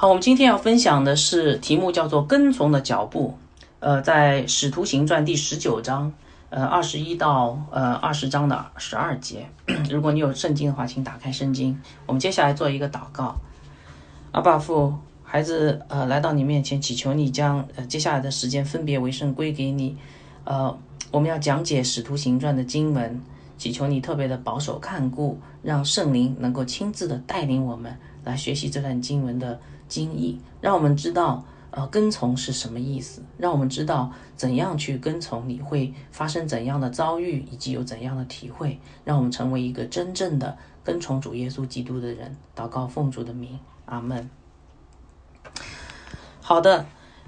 好，我们今天要分享的是题目叫做“跟从的脚步”。呃，在《使徒行传》第十九章，呃，二十一到呃二十章的十二节。如果你有圣经的话，请打开圣经。我们接下来做一个祷告。阿爸父，孩子呃来到你面前，祈求你将呃接下来的时间分别为圣归给你。呃，我们要讲解《使徒行传》的经文，祈求你特别的保守看顾，让圣灵能够亲自的带领我们来学习这段经文的经义，让我们知道。呃，跟从是什么意思？让我们知道怎样去跟从，你会发生怎样的遭遇，以及有怎样的体会，让我们成为一个真正的跟从主耶稣基督的人。祷告奉主的名，阿门。好的，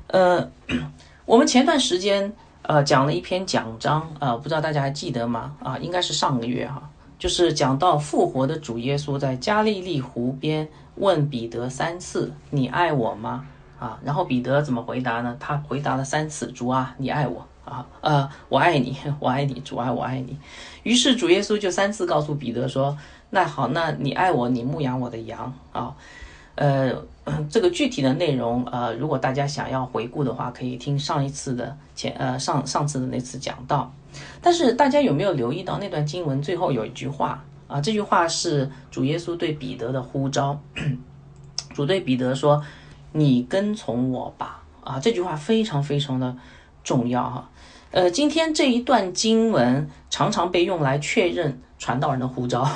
呃，我们前段时间呃讲了一篇讲章，呃，不知道大家还记得吗？啊，应该是上个月哈，就是讲到复活的主耶稣在加利利湖边问彼得三次：“你爱我吗？”啊，然后彼得怎么回答呢？他回答了三次：“主啊，你爱我啊，呃，我爱你，我爱你，主啊，我爱你。”于是主耶稣就三次告诉彼得说：“那好，那你爱我，你牧养我的羊啊。”呃，这个具体的内容，呃，如果大家想要回顾的话，可以听上一次的前呃上上次的那次讲到。但是大家有没有留意到那段经文最后有一句话啊？这句话是主耶稣对彼得的呼召，主对彼得说。你跟从我吧，啊，这句话非常非常的重要哈。呃，今天这一段经文常常被用来确认传道人的呼召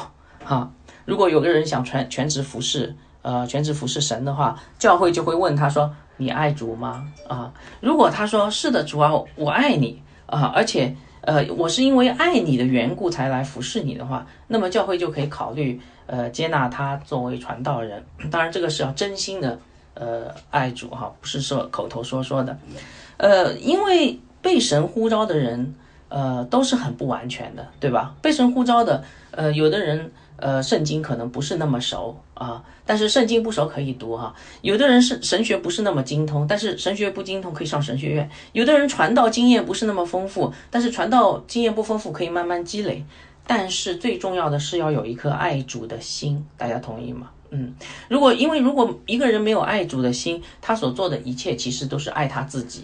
哈。如果有个人想全全职服侍，呃，全职服侍神的话，教会就会问他说：“你爱主吗？”啊，如果他说是的，主啊，我爱你啊，而且呃，我是因为爱你的缘故才来服侍你的话，那么教会就可以考虑呃接纳他作为传道人。当然，这个是要真心的。呃，爱主哈，不是说口头说说的，呃，因为被神呼召的人，呃，都是很不完全的，对吧？被神呼召的，呃，有的人，呃，圣经可能不是那么熟啊，但是圣经不熟可以读哈。有的人是神学不是那么精通，但是神学不精通可以上神学院。有的人传道经验不是那么丰富，但是传道经验不丰富可以慢慢积累。但是最重要的是要有一颗爱主的心，大家同意吗？嗯，如果因为如果一个人没有爱主的心，他所做的一切其实都是爱他自己，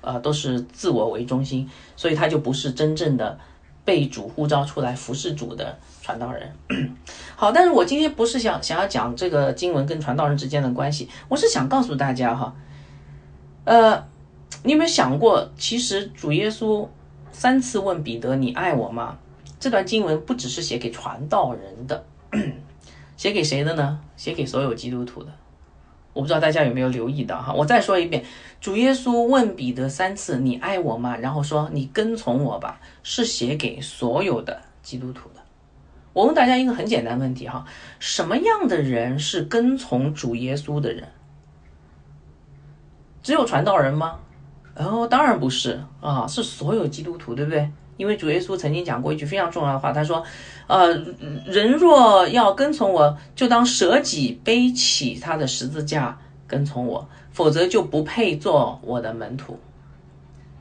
呃，都是自我为中心，所以他就不是真正的被主呼召出来服侍主的传道人。好，但是我今天不是想想要讲这个经文跟传道人之间的关系，我是想告诉大家哈，呃，你有没有想过，其实主耶稣三次问彼得：“你爱我吗？”这段经文不只是写给传道人的。写给谁的呢？写给所有基督徒的。我不知道大家有没有留意到哈。我再说一遍，主耶稣问彼得三次：“你爱我吗？”然后说：“你跟从我吧。”是写给所有的基督徒。我问大家一个很简单问题哈：什么样的人是跟从主耶稣的人？只有传道人吗？哦，当然不是啊，是所有基督徒，对不对？因为主耶稣曾经讲过一句非常重要的话，他说：“呃，人若要跟从我，就当舍己背起他的十字架跟从我，否则就不配做我的门徒。”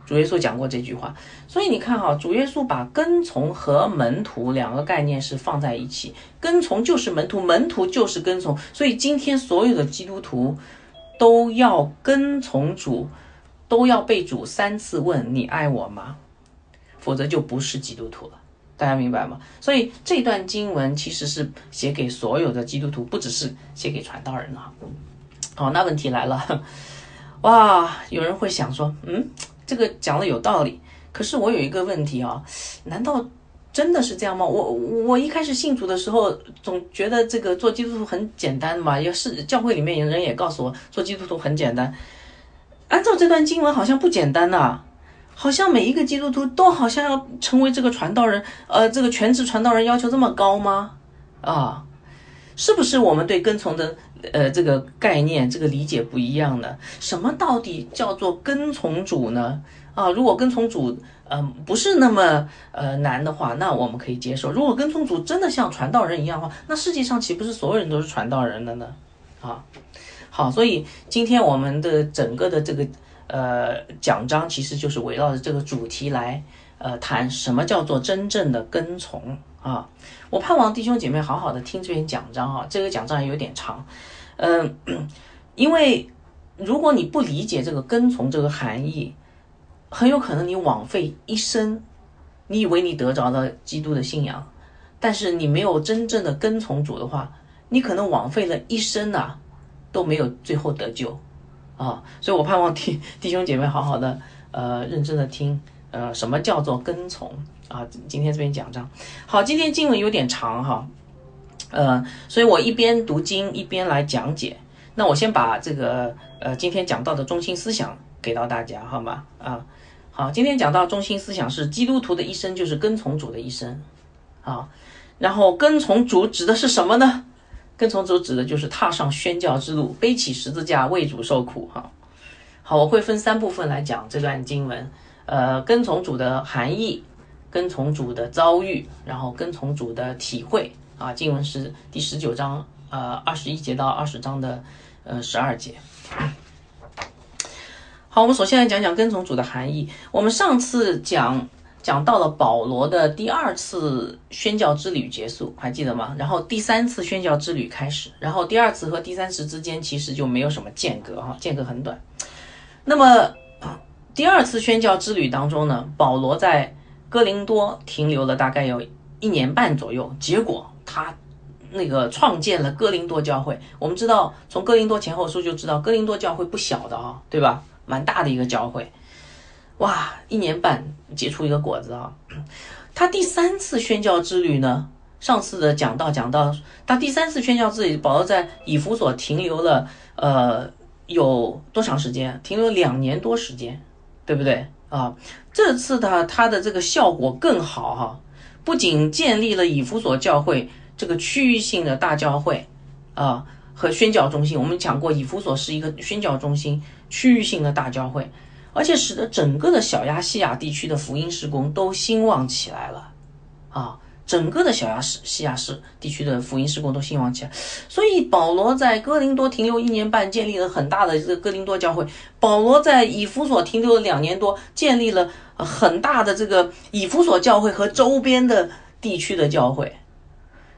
主耶稣讲过这句话，所以你看哈，主耶稣把跟从和门徒两个概念是放在一起，跟从就是门徒，门徒就是跟从，所以今天所有的基督徒都要跟从主，都要被主三次问：“你爱我吗？”否则就不是基督徒了，大家明白吗？所以这段经文其实是写给所有的基督徒，不只是写给传道人的。好，那问题来了，哇，有人会想说，嗯，这个讲的有道理，可是我有一个问题啊，难道真的是这样吗？我我一开始信主的时候，总觉得这个做基督徒很简单嘛，也是教会里面有人也告诉我，做基督徒很简单。按照这段经文，好像不简单呐。好像每一个基督徒都好像要成为这个传道人，呃，这个全职传道人要求这么高吗？啊，是不是我们对跟从的呃这个概念、这个理解不一样呢？什么到底叫做跟从主呢？啊，如果跟从主，嗯，不是那么呃难的话，那我们可以接受；如果跟从主真的像传道人一样的话，那世界上岂不是所有人都是传道人的呢？啊，好，所以今天我们的整个的这个。呃，讲章其实就是围绕着这个主题来，呃，谈什么叫做真正的跟从啊。我盼望弟兄姐妹好好的听这篇讲章啊，这个讲章有点长，嗯，因为如果你不理解这个跟从这个含义，很有可能你枉费一生。你以为你得着了基督的信仰，但是你没有真正的跟从主的话，你可能枉费了一生呐，都没有最后得救啊！所以我盼望弟 弟兄姐妹好好的呃认真的听呃什么叫做跟从啊？今天这边讲章好，今天经文有点长哈，呃，所以我一边读经一边来讲解。那我先把这个呃今天讲到的中心思想给到大家好吗？啊。好，今天讲到中心思想是基督徒的一生就是跟从主的一生，啊，然后跟从主指的是什么呢？跟从主指的就是踏上宣教之路，背起十字架为主受苦。哈，好，我会分三部分来讲这段经文，呃，跟从主的含义，跟从主的遭遇，然后跟从主的体会。啊，经文是第十九章，呃，二十一节到二十章的，呃，十二节。好，我们首先来讲讲跟从主的含义。我们上次讲讲到了保罗的第二次宣教之旅结束，还记得吗？然后第三次宣教之旅开始，然后第二次和第三次之间其实就没有什么间隔，哈，间隔很短。那么第二次宣教之旅当中呢，保罗在哥林多停留了大概有一年半左右，结果他那个创建了哥林多教会。我们知道，从哥林多前后书就知道，哥林多教会不小的啊，对吧？蛮大的一个教会，哇，一年半结出一个果子啊！他第三次宣教之旅呢？上次的讲到讲到，他第三次宣教之旅，保罗在以弗所停留了，呃，有多长时间？停留两年多时间，对不对啊？这次的它的这个效果更好哈，不仅建立了以弗所教会这个区域性的大教会啊和宣教中心，我们讲过，以弗所是一个宣教中心。区域性的大教会，而且使得整个的小亚细亚地区的福音施工都兴旺起来了，啊，整个的小亚细亚市地区的福音施工都兴旺起来。所以保罗在哥林多停留一年半，建立了很大的这个哥林多教会；保罗在以弗所停留了两年多，建立了很大的这个以弗所教会和周边的地区的教会。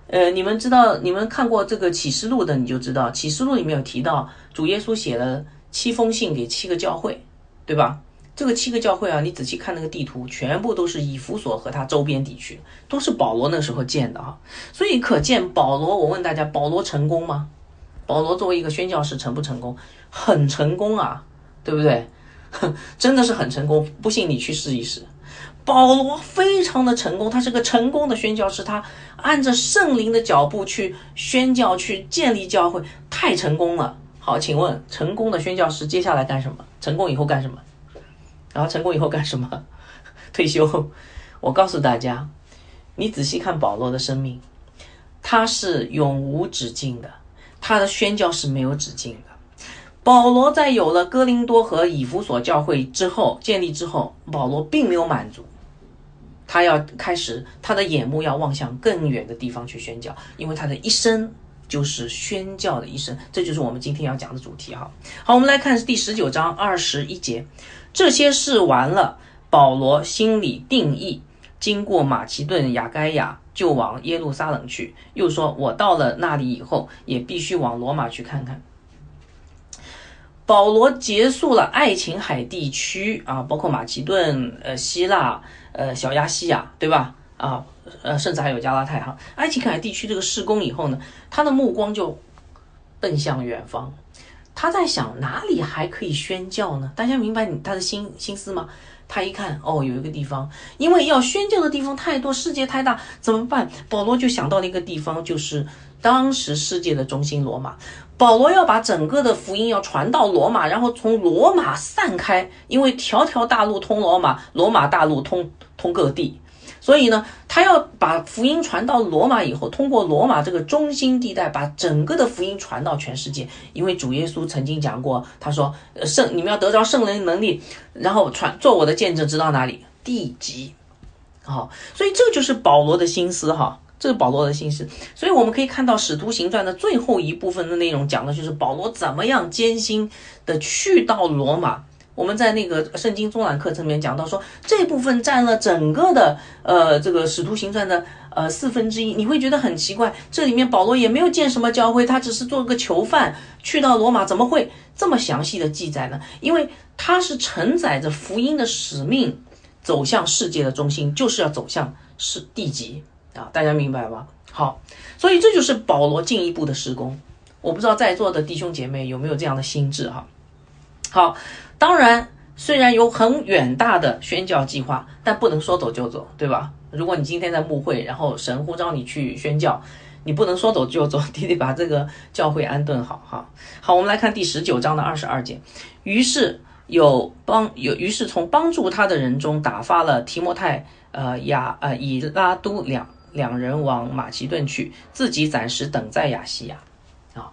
呃，你们知道，你们看过这个启示录的，你就知道，启示录里面有提到主耶稣写了。七封信给七个教会，对吧？这个七个教会啊，你仔细看那个地图，全部都是以弗所和它周边地区，都是保罗那时候建的哈。所以可见保罗，我问大家，保罗成功吗？保罗作为一个宣教士成不成功？很成功啊，对不对？真的是很成功。不信你去试一试。保罗非常的成功，他是个成功的宣教士，他按着圣灵的脚步去宣教，去建立教会，太成功了。好，请问成功的宣教师接下来干什么？成功以后干什么？然后成功以后干什么？退休。我告诉大家，你仔细看保罗的生命，他是永无止境的，他的宣教是没有止境的。保罗在有了哥林多和以弗所教会之后建立之后，保罗并没有满足，他要开始他的眼目要望向更远的地方去宣教，因为他的一生。就是宣教的一生，这就是我们今天要讲的主题哈。好，我们来看第十九章二十一节，这些事完了，保罗心里定义，经过马其顿、雅该亚，就往耶路撒冷去。又说，我到了那里以后，也必须往罗马去看看。保罗结束了爱琴海地区啊，包括马其顿、呃希腊、呃小亚细亚，对吧？啊。呃，甚至还有加拉太哈，爱琴海地区这个施工以后呢，他的目光就奔向远方，他在想哪里还可以宣教呢？大家明白你他的心心思吗？他一看，哦，有一个地方，因为要宣教的地方太多，世界太大，怎么办？保罗就想到了一个地方，就是当时世界的中心罗马。保罗要把整个的福音要传到罗马，然后从罗马散开，因为条条大路通罗马，罗马大路通通各地。所以呢，他要把福音传到罗马以后，通过罗马这个中心地带，把整个的福音传到全世界。因为主耶稣曾经讲过，他说：“圣，你们要得着圣灵能力，然后传做我的见证，直到哪里？地极。”好，所以这就是保罗的心思哈，这是保罗的心思。所以我们可以看到《使徒行传》的最后一部分的内容，讲的就是保罗怎么样艰辛的去到罗马。我们在那个圣经中览课程里面讲到说，这部分占了整个的呃这个使徒行传的呃四分之一。你会觉得很奇怪，这里面保罗也没有建什么教会，他只是做个囚犯去到罗马，怎么会这么详细的记载呢？因为他是承载着福音的使命，走向世界的中心，就是要走向是地极啊！大家明白吗？好，所以这就是保罗进一步的施工。我不知道在座的弟兄姐妹有没有这样的心智哈？好，当然，虽然有很远大的宣教计划，但不能说走就走，对吧？如果你今天在牧会，然后神呼召你去宣教，你不能说走就走，你得把这个教会安顿好哈。好，我们来看第十九章的二十二节。于是有帮有，于是从帮助他的人中打发了提摩太、呃亚呃以拉都两两人往马其顿去，自己暂时等在亚细亚。啊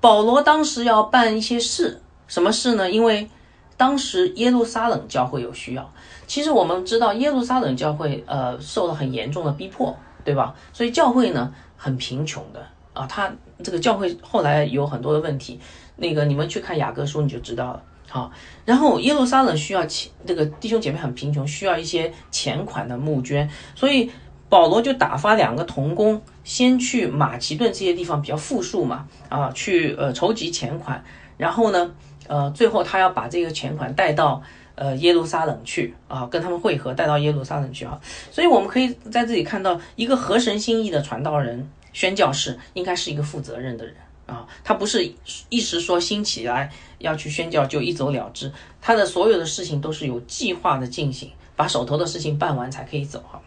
保罗当时要办一些事，什么事呢？因为当时耶路撒冷教会有需要。其实我们知道耶路撒冷教会呃受了很严重的逼迫，对吧？所以教会呢很贫穷的啊。他这个教会后来有很多的问题，那个你们去看雅各书你就知道了。好，然后耶路撒冷需要钱，这个弟兄姐妹很贫穷，需要一些钱款的募捐，所以。保罗就打发两个童工，先去马其顿这些地方比较富庶嘛，啊，去呃筹集钱款，然后呢，呃，最后他要把这个钱款带到呃耶路撒冷去啊，跟他们会合，带到耶路撒冷去啊。所以我们可以在这里看到，一个合神心意的传道人、宣教士，应该是一个负责任的人啊，他不是一时说兴起来要去宣教就一走了之，他的所有的事情都是有计划的进行，把手头的事情办完才可以走哈。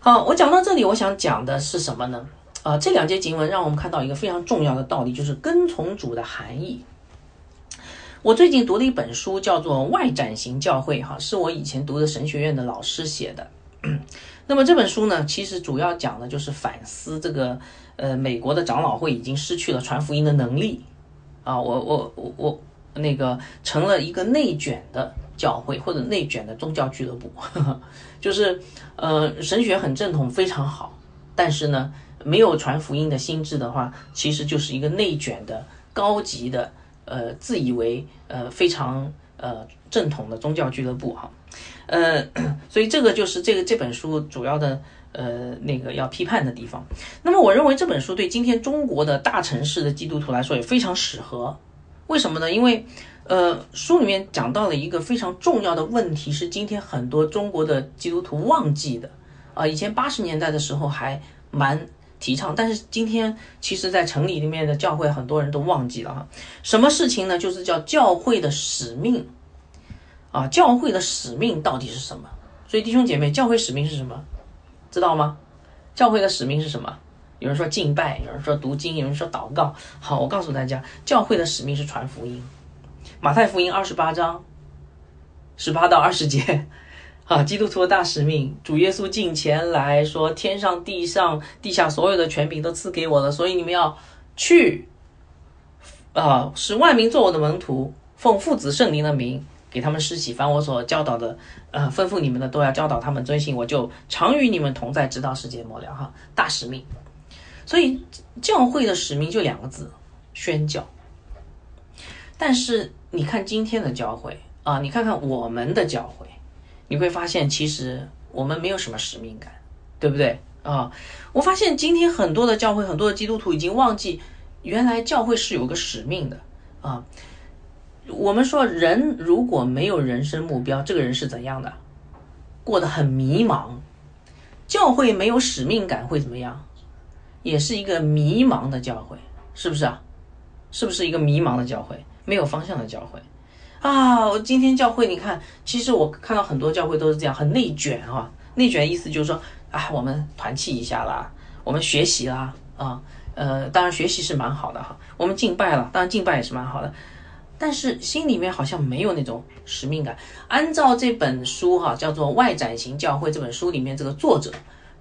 好，我讲到这里，我想讲的是什么呢？啊，这两节经文让我们看到一个非常重要的道理，就是跟从主的含义。我最近读了一本书，叫做《外展型教会》，哈，是我以前读的神学院的老师写的。那么这本书呢，其实主要讲的就是反思这个，呃，美国的长老会已经失去了传福音的能力啊，我我我我那个成了一个内卷的。教会或者内卷的宗教俱乐部，就是，呃，神学很正统，非常好，但是呢，没有传福音的心智的话，其实就是一个内卷的高级的，呃，自以为呃非常呃正统的宗教俱乐部哈，呃，所以这个就是这个这本书主要的呃那个要批判的地方。那么我认为这本书对今天中国的大城市的基督徒来说也非常适合，为什么呢？因为呃，书里面讲到了一个非常重要的问题，是今天很多中国的基督徒忘记的啊。以前八十年代的时候还蛮提倡，但是今天其实，在城里里面的教会，很多人都忘记了哈。什么事情呢？就是叫教会的使命啊。教会的使命到底是什么？所以弟兄姐妹，教会使命是什么？知道吗？教会的使命是什么？有人说敬拜，有人说读经，有人说祷告。好，我告诉大家，教会的使命是传福音。马太福音二十八章十八到二十节，啊，基督徒的大使命，主耶稣进前来说：“天上地上地下所有的权柄都赐给我了，所以你们要去，啊，使万民做我的门徒，奉父子圣灵的名给他们施洗，凡我所教导的，呃，吩咐你们的都要教导他们遵行，我就常与你们同在，直到世界末了。”哈，大使命。所以教会的使命就两个字：宣教。但是。你看今天的教会啊，你看看我们的教会，你会发现其实我们没有什么使命感，对不对啊？我发现今天很多的教会，很多的基督徒已经忘记，原来教会是有个使命的啊。我们说人如果没有人生目标，这个人是怎样的？过得很迷茫。教会没有使命感会怎么样？也是一个迷茫的教会，是不是啊？是不是一个迷茫的教会？没有方向的教会，啊！我今天教会，你看，其实我看到很多教会都是这样，很内卷啊。内卷意思就是说，啊，我们团契一下啦，我们学习啦，啊，呃，当然学习是蛮好的哈。我们敬拜了，当然敬拜也是蛮好的，但是心里面好像没有那种使命感。按照这本书哈，叫做《外展型教会》这本书里面这个作者，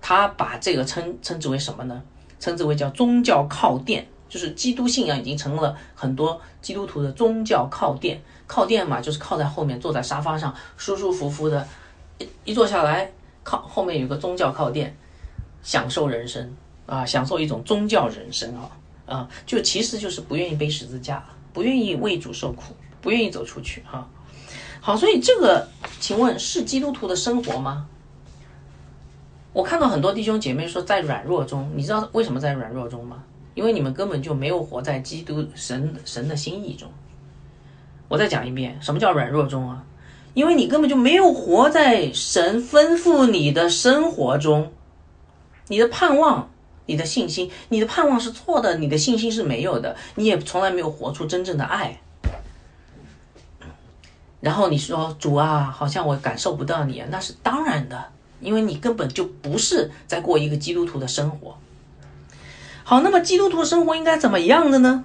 他把这个称称之为什么呢？称之为叫宗教靠垫。就是基督信仰已经成了很多基督徒的宗教靠垫，靠垫嘛，就是靠在后面，坐在沙发上，舒舒服服的，一一坐下来，靠后面有个宗教靠垫，享受人生啊，享受一种宗教人生啊啊，就其实就是不愿意背十字架，不愿意为主受苦不愿意走出去哈。好，所以这个，请问是基督徒的生活吗？我看到很多弟兄姐妹说在软弱中，你知道为什么在软弱中吗？因为你们根本就没有活在基督神神的心意中。我再讲一遍，什么叫软弱中啊？因为你根本就没有活在神吩咐你的生活中，你的盼望、你的信心，你的盼望是错的，你的信心是没有的，你也从来没有活出真正的爱。然后你说主啊，好像我感受不到你，那是当然的。因为你根本就不是在过一个基督徒的生活。好，那么基督徒生活应该怎么样的呢？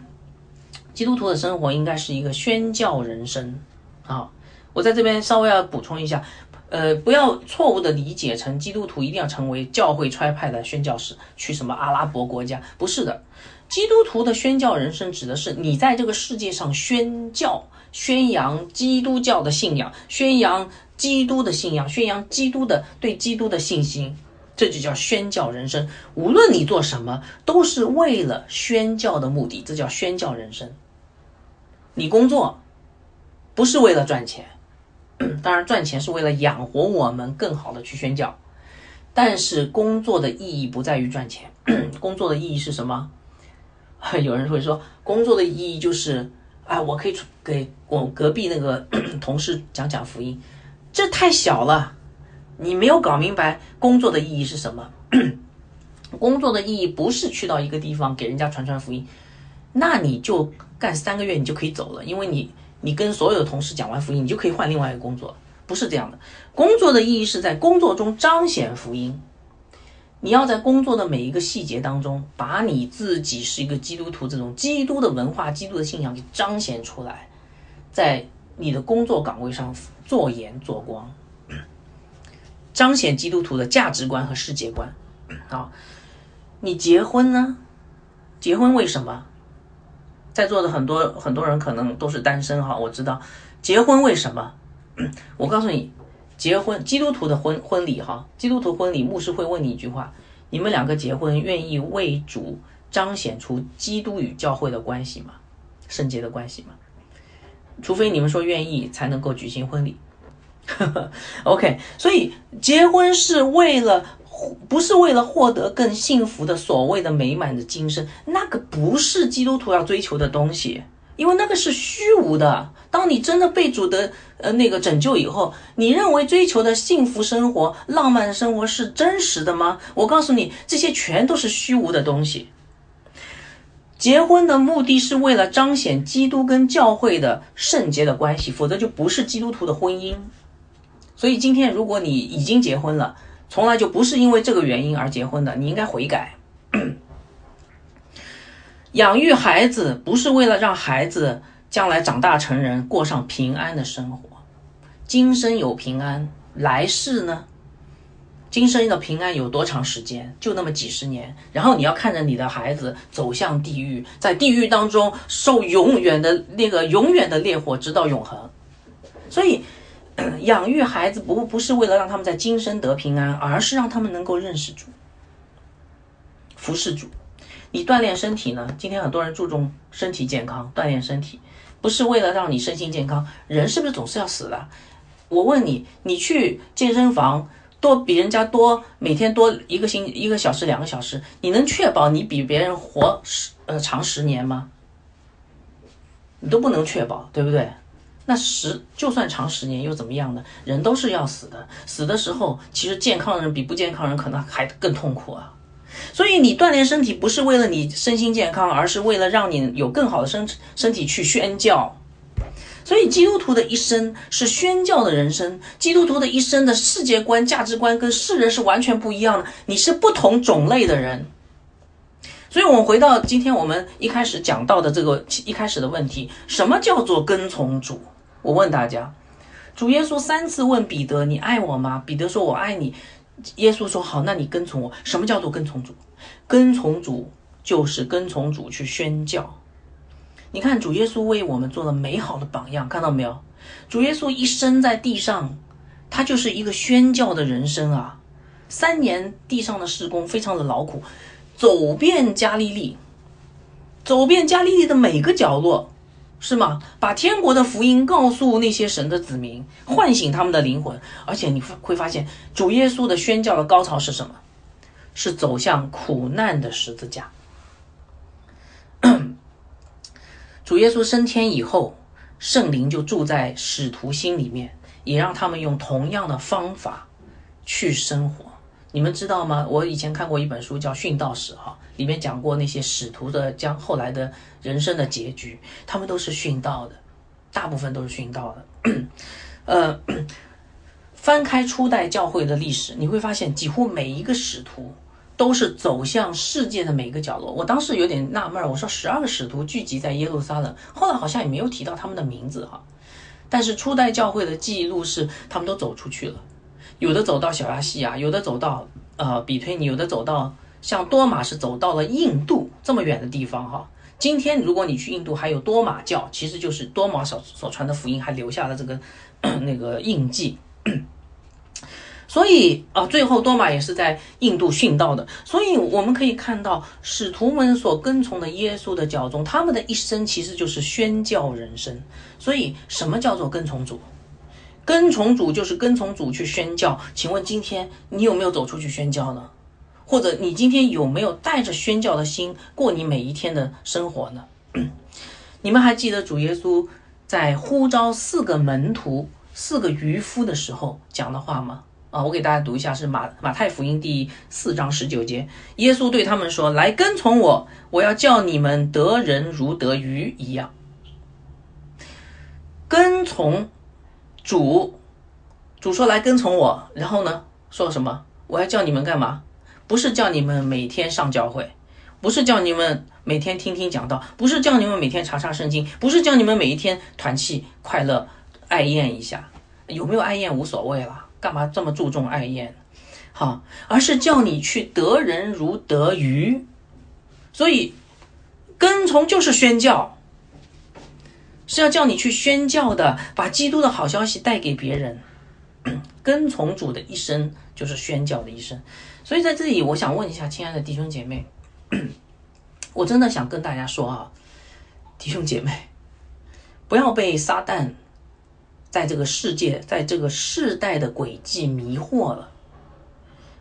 基督徒的生活应该是一个宣教人生。啊，我在这边稍微要补充一下，呃，不要错误的理解成基督徒一定要成为教会差派的宣教士，去什么阿拉伯国家？不是的，基督徒的宣教人生指的是你在这个世界上宣教、宣扬基督教的信仰，宣扬。基督的信仰，宣扬基督的对基督的信心，这就叫宣教人生。无论你做什么，都是为了宣教的目的，这叫宣教人生。你工作不是为了赚钱，当然赚钱是为了养活我们，更好的去宣教。但是工作的意义不在于赚钱，工作的意义是什么？有人会说，工作的意义就是，啊，我可以给我隔壁那个 同事讲讲福音。这太小了，你没有搞明白工作的意义是什么？工作的意义不是去到一个地方给人家传传福音，那你就干三个月你就可以走了，因为你你跟所有的同事讲完福音，你就可以换另外一个工作，不是这样的。工作的意义是在工作中彰显福音，你要在工作的每一个细节当中，把你自己是一个基督徒这种基督的文化、基督的信仰给彰显出来，在你的工作岗位上。做盐做光，彰显基督徒的价值观和世界观。好，你结婚呢？结婚为什么？在座的很多很多人可能都是单身哈，我知道。结婚为什么？我告诉你，结婚基督徒的婚婚礼哈，基督徒婚礼，牧师会问你一句话：你们两个结婚，愿意为主彰显出基督与教会的关系吗？圣洁的关系吗？除非你们说愿意，才能够举行婚礼。OK，所以结婚是为了，不是为了获得更幸福的所谓的美满的今生，那个不是基督徒要追求的东西，因为那个是虚无的。当你真的被主的呃那个拯救以后，你认为追求的幸福生活、浪漫生活是真实的吗？我告诉你，这些全都是虚无的东西。结婚的目的是为了彰显基督跟教会的圣洁的关系，否则就不是基督徒的婚姻。所以今天如果你已经结婚了，从来就不是因为这个原因而结婚的，你应该悔改。养育孩子不是为了让孩子将来长大成人，过上平安的生活，今生有平安，来世呢？今生的平安有多长时间？就那么几十年。然后你要看着你的孩子走向地狱，在地狱当中受永远的那个永远的烈火，直到永恒。所以，养育孩子不不是为了让他们在今生得平安，而是让他们能够认识主、服侍主。你锻炼身体呢？今天很多人注重身体健康，锻炼身体不是为了让你身心健康。人是不是总是要死的？我问你，你去健身房。多比人家多，每天多一个星一个小时两个小时，你能确保你比别人活十呃长十年吗？你都不能确保，对不对？那十就算长十年又怎么样呢？人都是要死的，死的时候其实健康人比不健康人可能还更痛苦啊。所以你锻炼身体不是为了你身心健康，而是为了让你有更好的身身体去宣教。所以，基督徒的一生是宣教的人生。基督徒的一生的世界观、价值观跟世人是完全不一样的。你是不同种类的人。所以，我们回到今天我们一开始讲到的这个一开始的问题：什么叫做跟从主？我问大家，主耶稣三次问彼得：“你爱我吗？”彼得说：“我爱你。”耶稣说：“好，那你跟从我。”什么叫做跟从主？跟从主就是跟从主去宣教。你看，主耶稣为我们做了美好的榜样，看到没有？主耶稣一生在地上，他就是一个宣教的人生啊。三年地上的施工非常的劳苦，走遍加利利，走遍加利利的每个角落，是吗？把天国的福音告诉那些神的子民，唤醒他们的灵魂。而且你会会发现，主耶稣的宣教的高潮是什么？是走向苦难的十字架。主耶稣升天以后，圣灵就住在使徒心里面，也让他们用同样的方法去生活。你们知道吗？我以前看过一本书叫《殉道史》哈，里面讲过那些使徒的将后来的人生的结局，他们都是殉道的，大部分都是殉道的。呃，翻开初代教会的历史，你会发现几乎每一个使徒。都是走向世界的每一个角落。我当时有点纳闷，我说十二个使徒聚集在耶路撒冷，后来好像也没有提到他们的名字哈。但是初代教会的记录是，他们都走出去了，有的走到小亚细亚，有的走到呃比推尼，有的走到像多马是走到了印度这么远的地方哈。今天如果你去印度，还有多马教，其实就是多马所所传的福音还留下了这个那个印记。所以啊，最后多马也是在印度殉道的。所以我们可以看到，使徒们所跟从的耶稣的教宗，他们的一生其实就是宣教人生。所以，什么叫做跟从主？跟从主就是跟从主去宣教。请问今天你有没有走出去宣教呢？或者你今天有没有带着宣教的心过你每一天的生活呢？你们还记得主耶稣在呼召四个门徒、四个渔夫的时候讲的话吗？啊，我给大家读一下，是马马太福音第四章十九节，耶稣对他们说：“来跟从我，我要叫你们得人如得鱼一样。”跟从主，主说来跟从我，然后呢，说什么？我要叫你们干嘛？不是叫你们每天上教会，不是叫你们每天听听讲道，不是叫你们每天查查圣经，不是叫你们每一天团气快乐爱宴一下，有没有爱宴无所谓了。干嘛这么注重爱宴？好，而是叫你去得人如得鱼，所以跟从就是宣教，是要叫你去宣教的，把基督的好消息带给别人。跟从主的一生就是宣教的一生。所以在这里，我想问一下，亲爱的弟兄姐妹，我真的想跟大家说啊，弟兄姐妹，不要被撒旦。在这个世界，在这个世代的轨迹迷惑了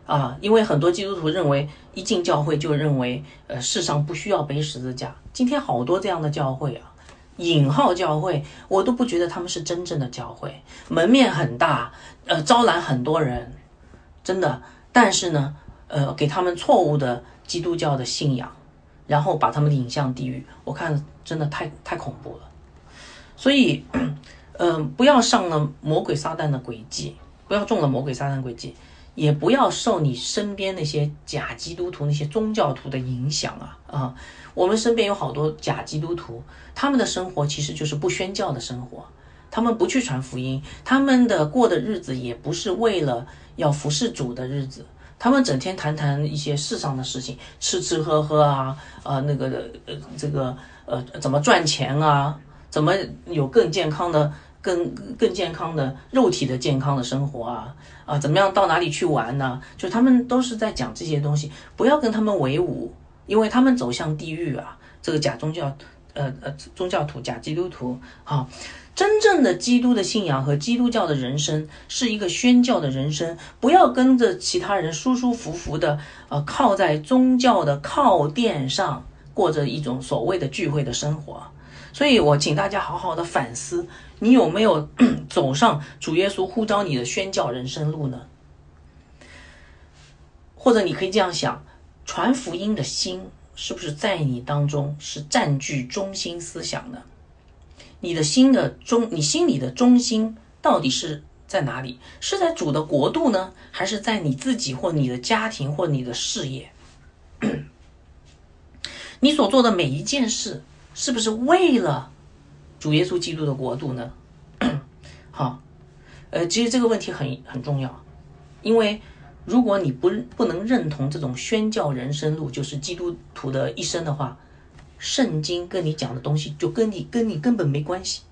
啊！因为很多基督徒认为，一进教会就认为，呃，世上不需要背十字架。今天好多这样的教会啊，引号教会，我都不觉得他们是真正的教会，门面很大，呃，招揽很多人，真的。但是呢，呃，给他们错误的基督教的信仰，然后把他们引向地狱，我看真的太太恐怖了。所以。嗯，不要上了魔鬼撒旦的轨迹，不要中了魔鬼撒旦轨迹，也不要受你身边那些假基督徒、那些宗教徒的影响啊啊！我们身边有好多假基督徒，他们的生活其实就是不宣教的生活，他们不去传福音，他们的过的日子也不是为了要服侍主的日子，他们整天谈谈一些世上的事情，吃吃喝喝啊，呃，那个呃，这个呃，怎么赚钱啊，怎么有更健康的。更更健康的肉体的健康的生活啊啊，怎么样到哪里去玩呢？就他们都是在讲这些东西，不要跟他们为伍，因为他们走向地狱啊。这个假宗教，呃呃，宗教徒、假基督徒，好，真正的基督的信仰和基督教的人生是一个宣教的人生，不要跟着其他人舒舒服服的，呃，靠在宗教的靠垫上过着一种所谓的聚会的生活。所以我请大家好好的反思。你有没有走上主耶稣呼召你的宣教人生路呢？或者你可以这样想：传福音的心是不是在你当中是占据中心思想的？你的心的中，你心里的中心到底是在哪里？是在主的国度呢，还是在你自己或你的家庭或你的事业？你所做的每一件事，是不是为了？主耶稣基督的国度呢？好，呃，其实这个问题很很重要，因为如果你不不能认同这种宣教人生路就是基督徒的一生的话，圣经跟你讲的东西就跟你跟你根本没关系，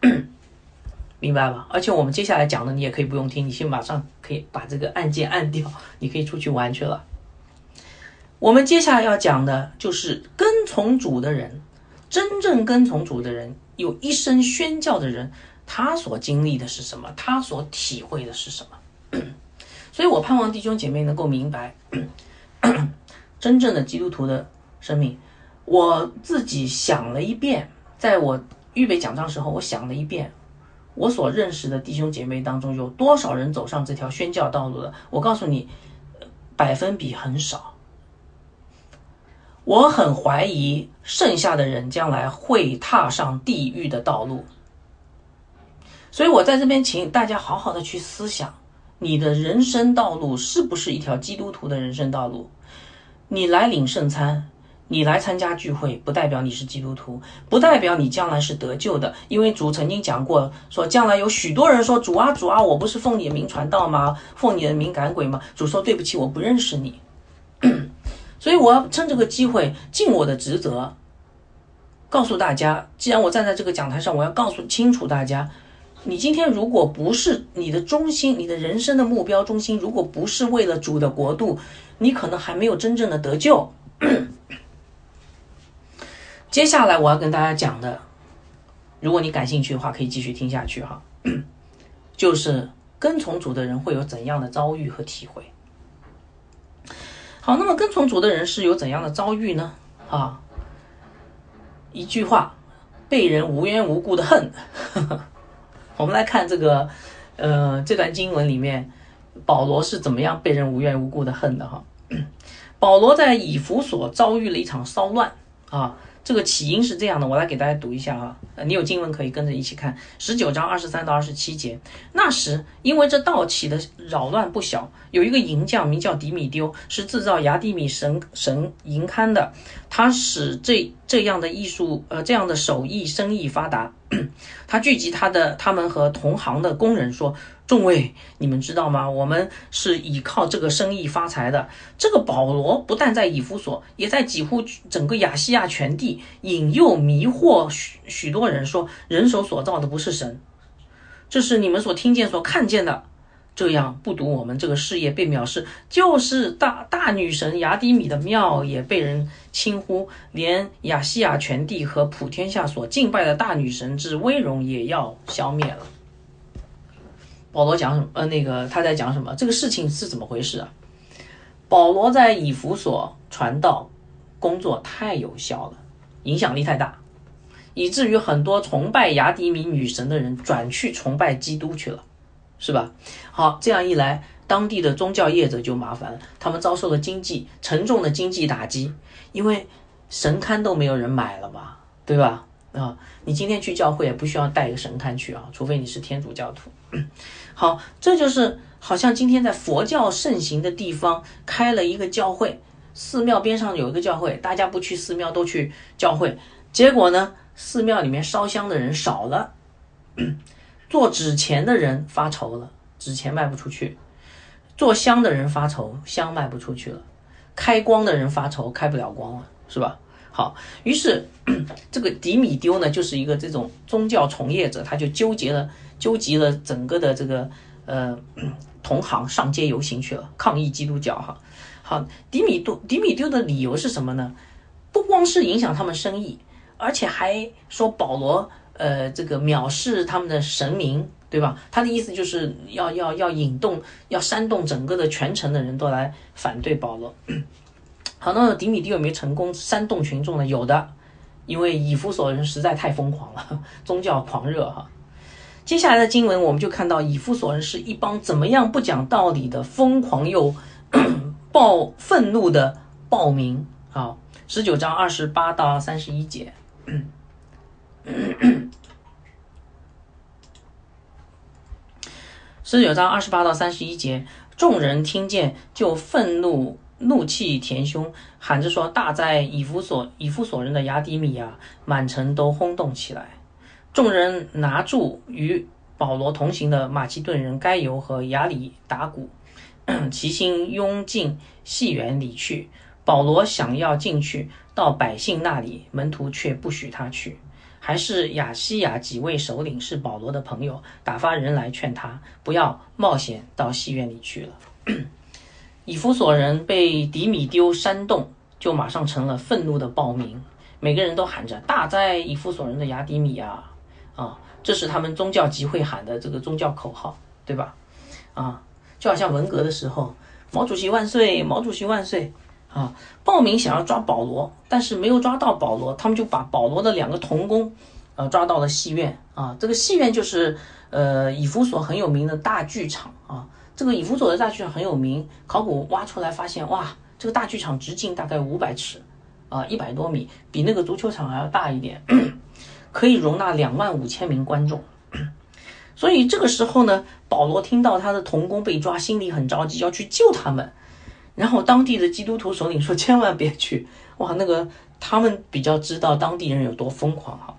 明白吧？而且我们接下来讲的你也可以不用听，你先马上可以把这个按键按掉，你可以出去玩去了。我们接下来要讲的就是跟从主的人。真正跟从主的人，有一生宣教的人，他所经历的是什么？他所体会的是什么？所以我盼望弟兄姐妹能够明白，真正的基督徒的生命。我自己想了一遍，在我预备讲章时候，我想了一遍，我所认识的弟兄姐妹当中有多少人走上这条宣教道路的？我告诉你，百分比很少。我很怀疑剩下的人将来会踏上地狱的道路。所以我在这边请大家好好的去思想，你的人生道路是不是一条基督徒的人生道路？你来领圣餐。你来参加聚会，不代表你是基督徒，不代表你将来是得救的。因为主曾经讲过，说将来有许多人说：“主啊，主啊，我不是奉你的名传道吗？奉你的名赶鬼吗？”主说：“对不起，我不认识你。”所以我要趁这个机会尽我的职责，告诉大家：既然我站在这个讲台上，我要告诉清楚大家，你今天如果不是你的中心，你的人生的目标中心，如果不是为了主的国度，你可能还没有真正的得救。接下来我要跟大家讲的，如果你感兴趣的话，可以继续听下去哈。就是跟从主的人会有怎样的遭遇和体会？好，那么跟从主的人是有怎样的遭遇呢？啊，一句话，被人无缘无故的恨。我们来看这个，呃，这段经文里面，保罗是怎么样被人无缘无故的恨的哈？保罗在以弗所遭遇了一场骚乱啊。这个起因是这样的，我来给大家读一下啊。呃，你有经文可以跟着一起看，十九章二十三到二十七节。那时，因为这道起的扰乱不小，有一个银匠名叫迪米丢，是制造雅迪米神神银龛的，他使这这样的艺术呃这样的手艺生意发达。他聚集他的他们和同行的工人说。众位，你们知道吗？我们是依靠这个生意发财的。这个保罗不但在以弗所，也在几乎整个亚细亚全地引诱迷惑许许多人，说人手所造的不是神。这是你们所听见、所看见的。这样不独我们这个事业被藐视，就是大大女神雅迪米的庙也被人轻忽，连亚细亚全地和普天下所敬拜的大女神之威荣也要消灭了。保罗讲什么？呃，那个他在讲什么？这个事情是怎么回事啊？保罗在以弗所传道工作太有效了，影响力太大，以至于很多崇拜雅迪米女神的人转去崇拜基督去了，是吧？好，这样一来，当地的宗教业者就麻烦了，他们遭受了经济沉重的经济打击，因为神龛都没有人买了嘛，对吧？啊，你今天去教会也不需要带一个神龛去啊，除非你是天主教徒。好，这就是好像今天在佛教盛行的地方开了一个教会，寺庙边上有一个教会，大家不去寺庙都去教会，结果呢，寺庙里面烧香的人少了，做纸钱的人发愁了，纸钱卖不出去；做香的人发愁，香卖不出去了；开光的人发愁，开不了光了，是吧？好，于是 这个迪米丢呢，就是一个这种宗教从业者，他就纠结了。纠集了整个的这个呃 同行上街游行去了，抗议基督教哈。好，迪米丢迪米丢的理由是什么呢？不光是影响他们生意，而且还说保罗呃这个藐视他们的神明，对吧？他的意思就是要要要引动，要煽动整个的全城的人都来反对保罗。好，那迪米丢有没有成功煽动群众呢？有的，因为以弗所人实在太疯狂了，宗教狂热哈。接下来的经文，我们就看到以弗所人是一帮怎么样不讲道理的、疯狂又 暴愤怒的暴民啊！十九章二十八到三十一节，十九章二十八到三十一节，众人听见就愤怒，怒气填胸，喊着说：“大哉！以弗所以弗所人的雅迪米啊！”满城都轰动起来。众人拿住与保罗同行的马其顿人该犹和亚里达古，齐心拥进戏园里去。保罗想要进去到百姓那里，门徒却不许他去。还是亚西亚几位首领是保罗的朋友，打发人来劝他不要冒险到戏院里去了。以弗所人被迪米丢煽动，就马上成了愤怒的暴民。每个人都喊着“大哉以弗所人的雅迪米啊”，啊，这是他们宗教集会喊的这个宗教口号，对吧？啊，就好像文革的时候，毛主席万岁，毛主席万岁啊！报名想要抓保罗，但是没有抓到保罗，他们就把保罗的两个童工，呃，抓到了戏院啊。这个戏院就是呃以弗所很有名的大剧场啊。这个以弗所的大剧场很有名，考古挖出来发现，哇，这个大剧场直径大概五百尺。啊，一百多米，比那个足球场还要大一点，可以容纳两万五千名观众。所以这个时候呢，保罗听到他的童工被抓，心里很着急，要去救他们。然后当地的基督徒首领说：“ 千万别去！”哇，那个他们比较知道当地人有多疯狂哈。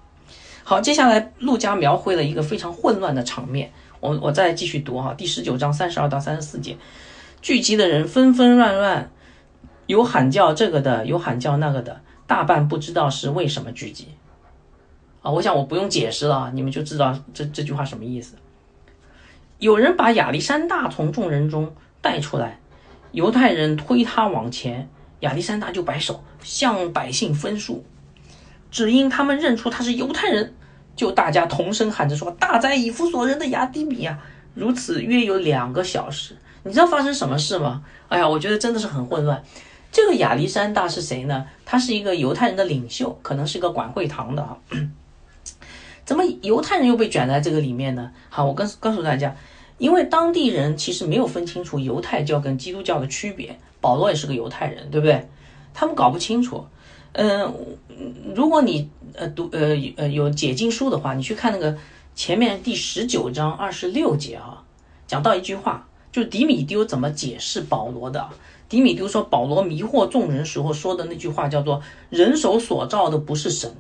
好，接下来陆家描绘了一个非常混乱的场面。我我再继续读哈，第十九章三十二到三十四节，聚集的人纷纷乱乱。有喊叫这个的，有喊叫那个的，大半不知道是为什么聚集。啊，我想我不用解释了，你们就知道这这句话什么意思。有人把亚历山大从众人中带出来，犹太人推他往前，亚历山大就摆手向百姓分数，只因他们认出他是犹太人，就大家同声喊着说：“大灾以弗所人的亚底米啊！”如此约有两个小时，你知道发生什么事吗？哎呀，我觉得真的是很混乱。这个亚历山大是谁呢？他是一个犹太人的领袖，可能是一个管会堂的啊。怎么犹太人又被卷在这个里面呢？好，我告告诉大家，因为当地人其实没有分清楚犹太教跟基督教的区别。保罗也是个犹太人，对不对？他们搞不清楚。嗯，如果你呃读呃呃有解经书的话，你去看那个前面第十九章二十六节啊，讲到一句话，就是迪米丢怎么解释保罗的。迪米丢说：“保罗迷惑众人时候说的那句话叫做‘人手所造的不是神’，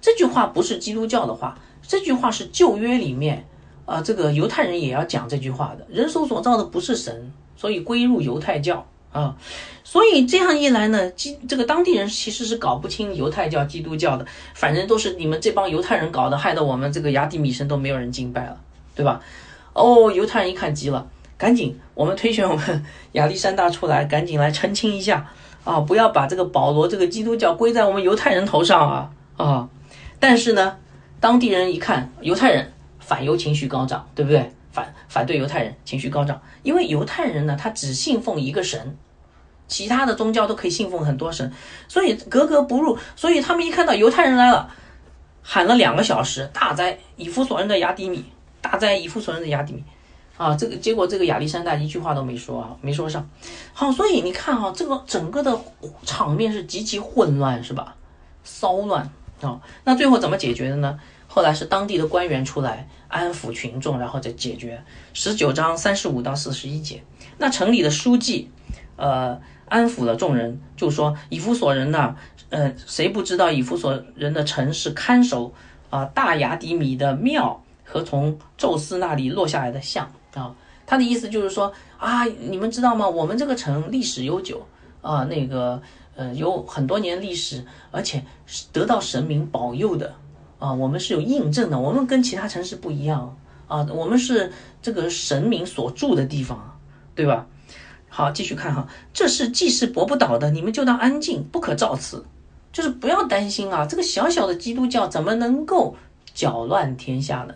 这句话不是基督教的话，这句话是旧约里面啊，这个犹太人也要讲这句话的‘人手所造的不是神’，所以归入犹太教啊。所以这样一来呢，基这个当地人其实是搞不清犹太教、基督教的，反正都是你们这帮犹太人搞的，害得我们这个雅迪米神都没有人敬拜了，对吧？哦，犹太人一看急了。”赶紧，我们推选我们亚历山大出来，赶紧来澄清一下啊！不要把这个保罗这个基督教归在我们犹太人头上啊啊！但是呢，当地人一看犹太人反犹情绪高涨，对不对？反反对犹太人情绪高涨，因为犹太人呢，他只信奉一个神，其他的宗教都可以信奉很多神，所以格格不入。所以他们一看到犹太人来了，喊了两个小时，大灾以弗所人的雅迪米，大灾以弗所人的雅迪米。啊，这个结果，这个亚历山大一句话都没说啊，没说上。好，所以你看哈，这个整个的场面是极其混乱，是吧？骚乱啊。那最后怎么解决的呢？后来是当地的官员出来安抚群众，然后再解决。十九章三十五到四十一节，那城里的书记，呃，安抚了众人，就说以弗所人呢，呃，谁不知道以弗所人的城是看守啊大雅底米的庙和从宙斯那里落下来的像。啊，他的意思就是说啊，你们知道吗？我们这个城历史悠久啊，那个呃有很多年历史，而且是得到神明保佑的啊，我们是有印证的，我们跟其他城市不一样啊，我们是这个神明所住的地方，对吧？好，继续看哈，这是既是博不倒的，你们就当安静，不可造次，就是不要担心啊，这个小小的基督教怎么能够搅乱天下呢？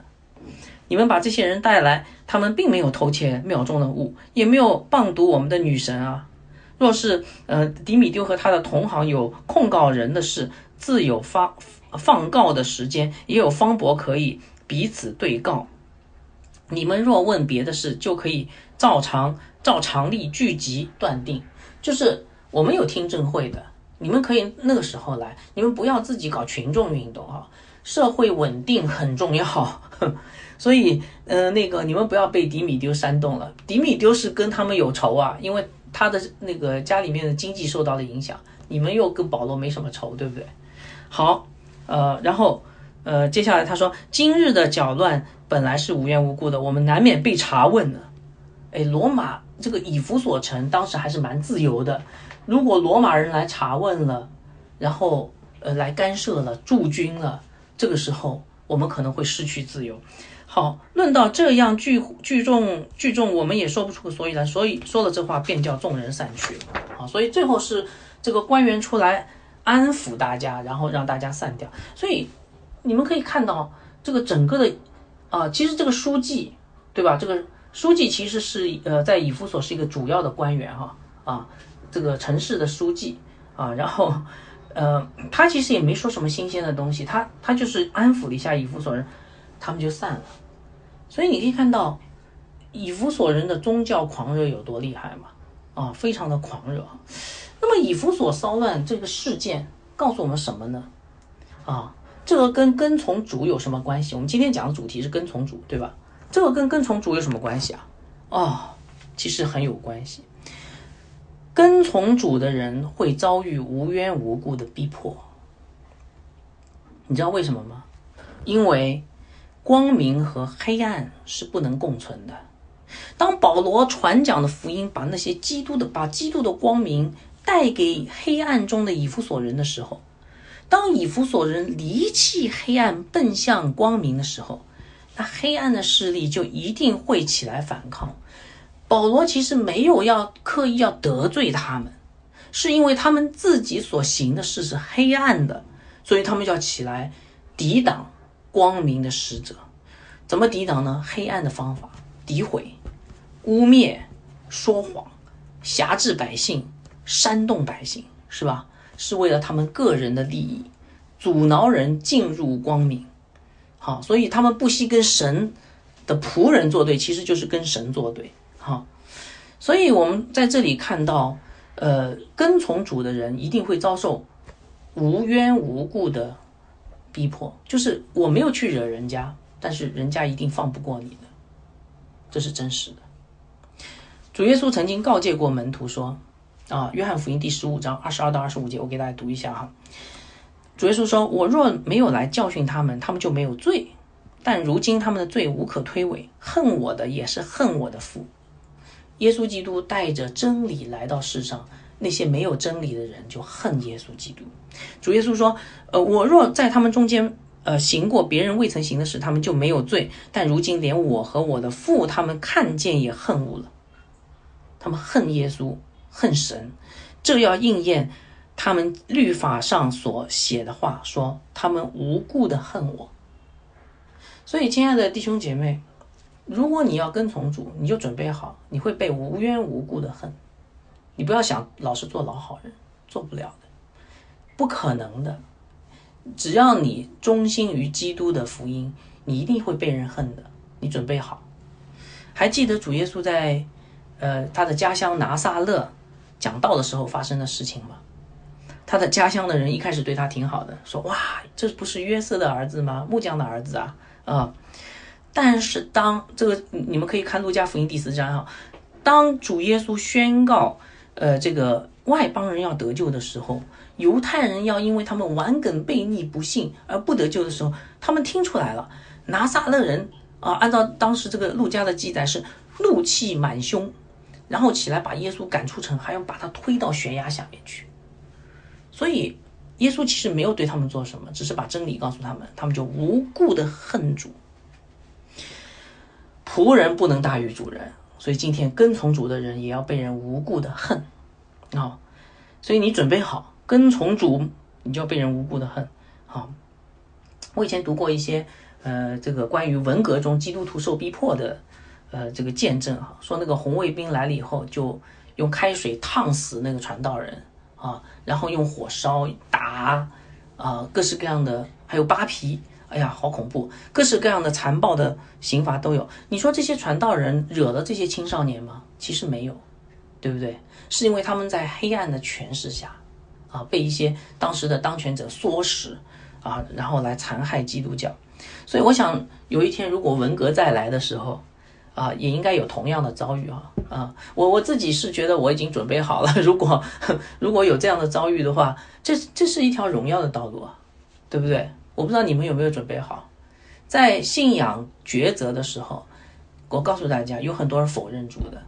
你们把这些人带来，他们并没有偷窃庙中的物，也没有谤读我们的女神啊。若是呃，迪米丢和他的同行有控告人的事，自有发放告的时间，也有方伯可以彼此对告。你们若问别的事，就可以照常照常例聚集断定。就是我们有听证会的，你们可以那个时候来，你们不要自己搞群众运动啊。社会稳定很重要。所以，呃，那个你们不要被迪米丢煽动了。迪米丢是跟他们有仇啊，因为他的那个家里面的经济受到了影响。你们又跟保罗没什么仇，对不对？好，呃，然后，呃，接下来他说，今日的搅乱本来是无缘无故的，我们难免被查问的。哎，罗马这个以弗所城当时还是蛮自由的，如果罗马人来查问了，然后呃来干涉了驻军了，这个时候我们可能会失去自由。好，论到这样聚聚众聚众，我们也说不出个所以然，所以说了这话，便叫众人散去。好，所以最后是这个官员出来安抚大家，然后让大家散掉。所以你们可以看到这个整个的啊，其实这个书记对吧？这个书记其实是呃在以弗所是一个主要的官员哈啊，这个城市的书记啊，然后呃他其实也没说什么新鲜的东西，他他就是安抚了一下以弗所人，他们就散了。所以你可以看到以弗所人的宗教狂热有多厉害嘛？啊，非常的狂热。那么以弗所骚乱这个事件告诉我们什么呢？啊，这个跟跟从主有什么关系？我们今天讲的主题是跟从主，对吧？这个跟跟从主有什么关系啊？哦，其实很有关系。跟从主的人会遭遇无缘无故的逼迫，你知道为什么吗？因为光明和黑暗是不能共存的。当保罗传讲的福音把那些基督的把基督的光明带给黑暗中的以弗所人的时候，当以弗所人离弃黑暗奔向光明的时候，那黑暗的势力就一定会起来反抗。保罗其实没有要刻意要得罪他们，是因为他们自己所行的事是黑暗的，所以他们就要起来抵挡光明的使者。怎么抵挡呢？黑暗的方法，诋毁。污蔑、说谎、挟制百姓、煽动百姓，是吧？是为了他们个人的利益，阻挠人进入光明。好，所以他们不惜跟神的仆人作对，其实就是跟神作对。好，所以我们在这里看到，呃，跟从主的人一定会遭受无缘无故的逼迫，就是我没有去惹人家，但是人家一定放不过你的，这是真实的。主耶稣曾经告诫过门徒说：“啊，约翰福音第十五章二十二到二十五节，我给大家读一下哈。主耶稣说：‘我若没有来教训他们，他们就没有罪；但如今他们的罪无可推诿，恨我的也是恨我的父。’耶稣基督带着真理来到世上，那些没有真理的人就恨耶稣基督。主耶稣说：‘呃，我若在他们中间，呃，行过别人未曾行的事，他们就没有罪；但如今连我和我的父，他们看见也恨恶了。’他们恨耶稣，恨神，这要应验他们律法上所写的话，说他们无故的恨我。所以，亲爱的弟兄姐妹，如果你要跟从主，你就准备好，你会被无缘无故的恨。你不要想老是做老好人，做不了的，不可能的。只要你忠心于基督的福音，你一定会被人恨的。你准备好。还记得主耶稣在？呃，他的家乡拿撒勒讲道的时候发生的事情吗？他的家乡的人一开始对他挺好的，说哇，这不是约瑟的儿子吗？木匠的儿子啊，啊！但是当这个你们可以看路加福音第四章哈，当主耶稣宣告呃这个外邦人要得救的时候，犹太人要因为他们顽梗悖逆不信而不得救的时候，他们听出来了，拿撒勒人啊，按照当时这个路加的记载是怒气满胸。然后起来把耶稣赶出城，还要把他推到悬崖下面去。所以耶稣其实没有对他们做什么，只是把真理告诉他们，他们就无故的恨主。仆人不能大于主人，所以今天跟从主的人也要被人无故的恨啊！所以你准备好跟从主，你就要被人无故的恨。好，我以前读过一些呃，这个关于文革中基督徒受逼迫的。呃，这个见证哈，说那个红卫兵来了以后，就用开水烫死那个传道人啊，然后用火烧打啊，各式各样的，还有扒皮，哎呀，好恐怖，各式各样的残暴的刑罚都有。你说这些传道人惹了这些青少年吗？其实没有，对不对？是因为他们在黑暗的权势下啊，被一些当时的当权者唆使啊，然后来残害基督教。所以我想，有一天如果文革再来的时候，啊，也应该有同样的遭遇啊啊！我我自己是觉得我已经准备好了。如果如果有这样的遭遇的话，这这是一条荣耀的道路啊，对不对？我不知道你们有没有准备好，在信仰抉择的时候，我告诉大家，有很多人否认主的，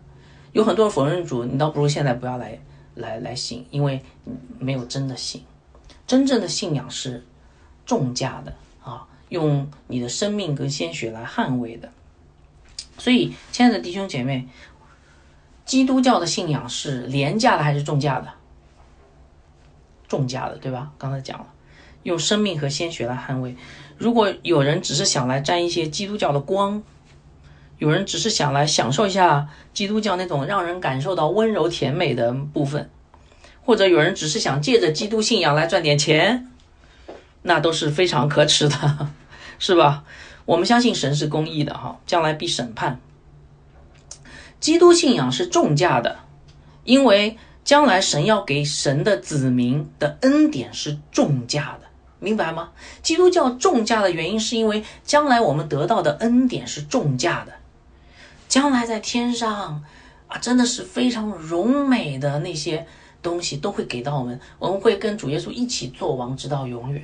有很多人否认主，你倒不如现在不要来来来信，因为没有真的信。真正的信仰是重价的啊，用你的生命跟鲜血来捍卫的。所以，亲爱的弟兄姐妹，基督教的信仰是廉价的还是重价的？重价的，对吧？刚才讲了，用生命和鲜血来捍卫。如果有人只是想来沾一些基督教的光，有人只是想来享受一下基督教那种让人感受到温柔甜美的部分，或者有人只是想借着基督信仰来赚点钱，那都是非常可耻的，是吧？我们相信神是公义的，哈，将来必审判。基督信仰是重价的，因为将来神要给神的子民的恩典是重价的。明白吗？基督教重价的原因，是因为将来我们得到的恩典是重价的。将来在天上啊，真的是非常荣美的那些东西都会给到我们，我们会跟主耶稣一起做王，直到永远。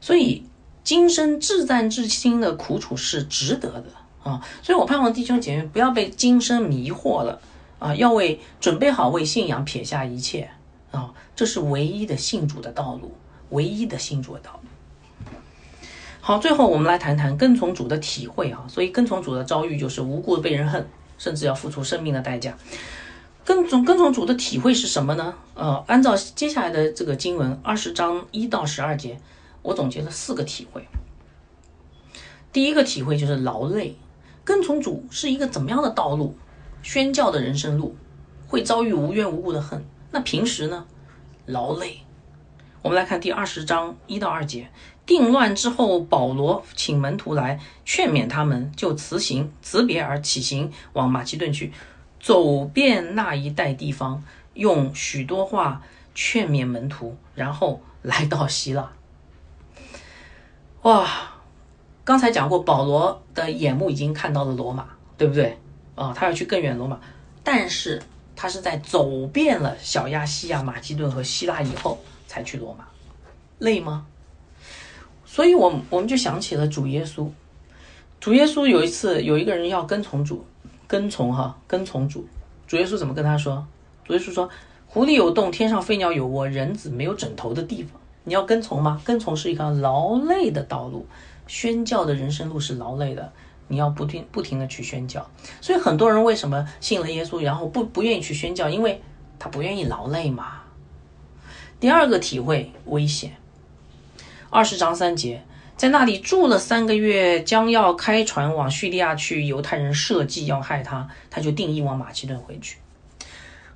所以今生至赞至心的苦楚是值得的啊！所以我盼望弟兄姐妹不要被今生迷惑了啊，要为准备好为信仰撇下一切啊，这是唯一的信主的道路。唯一的新主的道路。好，最后我们来谈谈跟从主的体会啊。所以跟从主的遭遇就是无故被人恨，甚至要付出生命的代价。跟从跟从主的体会是什么呢？呃，按照接下来的这个经文二十章一到十二节，我总结了四个体会。第一个体会就是劳累，跟从主是一个怎么样的道路？宣教的人生路，会遭遇无缘无故的恨。那平时呢？劳累。我们来看第二十章一到二节，定乱之后，保罗请门徒来劝勉他们，就辞行辞别而起行往马其顿去，走遍那一带地方，用许多话劝勉门徒，然后来到希腊。哇，刚才讲过，保罗的眼目已经看到了罗马，对不对？啊，他要去更远罗马，但是他是在走遍了小亚细亚、马其顿和希腊以后。才去罗马，累吗？所以，我我们就想起了主耶稣。主耶稣有一次有一个人要跟从主，跟从哈，跟从主。主耶稣怎么跟他说？主耶稣说：“狐狸有洞，天上飞鸟有窝，人子没有枕头的地方。你要跟从吗？跟从是一条劳累的道路，宣教的人生路是劳累的。你要不停不停的去宣教。所以很多人为什么信了耶稣，然后不不愿意去宣教？因为他不愿意劳累嘛。”第二个体会危险。二十章三节，在那里住了三个月，将要开船往叙利亚去，犹太人设计要害他，他就定义往马其顿回去。